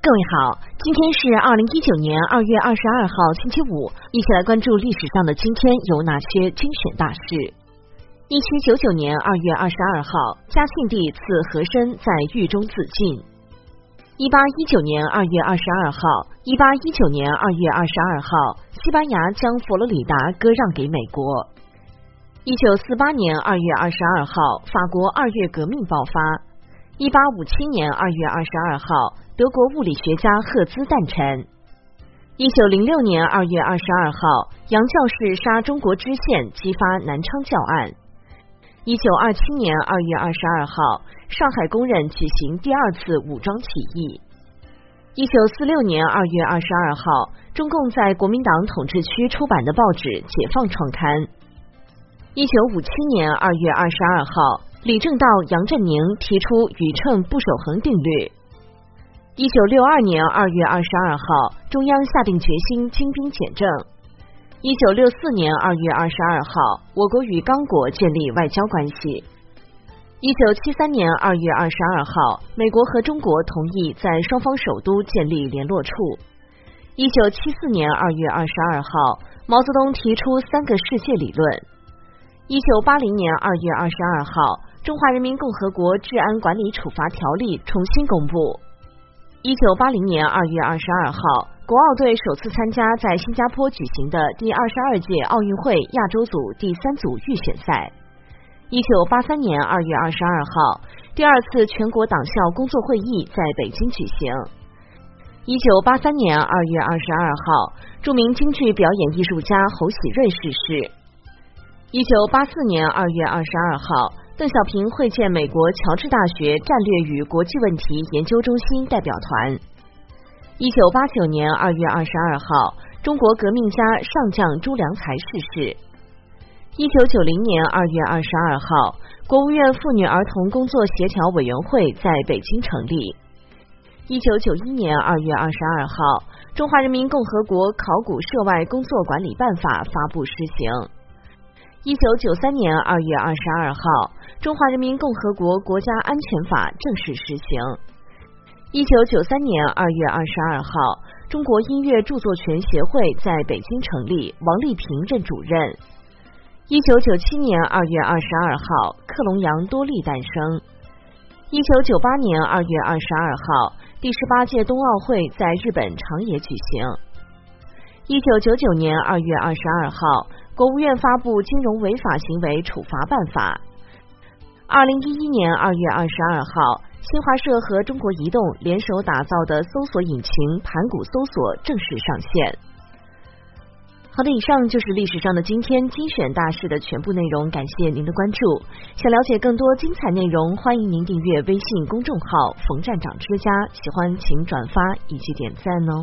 各位好，今天是二零一九年二月二十二号，星期五，一起来关注历史上的今天有哪些精选大事。一七九九年二月二十二号，嘉庆帝赐和珅在狱中自尽。一八一九年二月二十二号，一八一九年二月二十二号，西班牙将佛罗里达割让给美国。一九四八年二月二十二号，法国二月革命爆发。一八五七年二月二十二号，德国物理学家赫兹诞辰。一九零六年二月二十二号，杨教士杀中国知县，激发南昌教案。一九二七年二月二十二号，上海工人举行第二次武装起义。一九四六年二月二十二号，中共在国民党统治区出版的报纸《解放》创刊。一九五七年二月二十二号。李政道、杨振宁提出宇称不守恒定律。一九六二年二月二十二号，中央下定决心精兵简政。一九六四年二月二十二号，我国与刚果建立外交关系。一九七三年二月二十二号，美国和中国同意在双方首都建立联络处。一九七四年二月二十二号，毛泽东提出三个世界理论。一九八零年二月二十二号。《中华人民共和国治安管理处罚条例》重新公布。一九八零年二月二十二号，国奥队首次参加在新加坡举行的第二十二届奥运会亚洲组第三组预选赛。一九八三年二月二十二号，第二次全国党校工作会议在北京举行。一九八三年二月二十二号，著名京剧表演艺术家侯喜瑞逝世。一九八四年二月二十二号。邓小平会见美国乔治大学战略与国际问题研究中心代表团。一九八九年二月二十二号，中国革命家上将朱良才逝世。一九九零年二月二十二号，国务院妇女儿童工作协调委员会在北京成立。一九九一年二月二十二号，中华人民共和国考古涉外工作管理办法发布施行。一九九三年二月二十二号，中华人民共和国国家安全法正式实行。一九九三年二月二十二号，中国音乐著作权协会在北京成立，王丽萍任主任。一九九七年二月二十二号，克隆羊多利诞生。一九九八年二月二十二号，第十八届冬奥会在日本长野举行。一九九九年二月二十二号。国务院发布《金融违法行为处罚办法》。二零一一年二月二十二号，新华社和中国移动联手打造的搜索引擎盘古搜索正式上线。好的，以上就是历史上的今天精选大事的全部内容，感谢您的关注。想了解更多精彩内容，欢迎您订阅微信公众号“冯站长之家”，喜欢请转发以及点赞哦。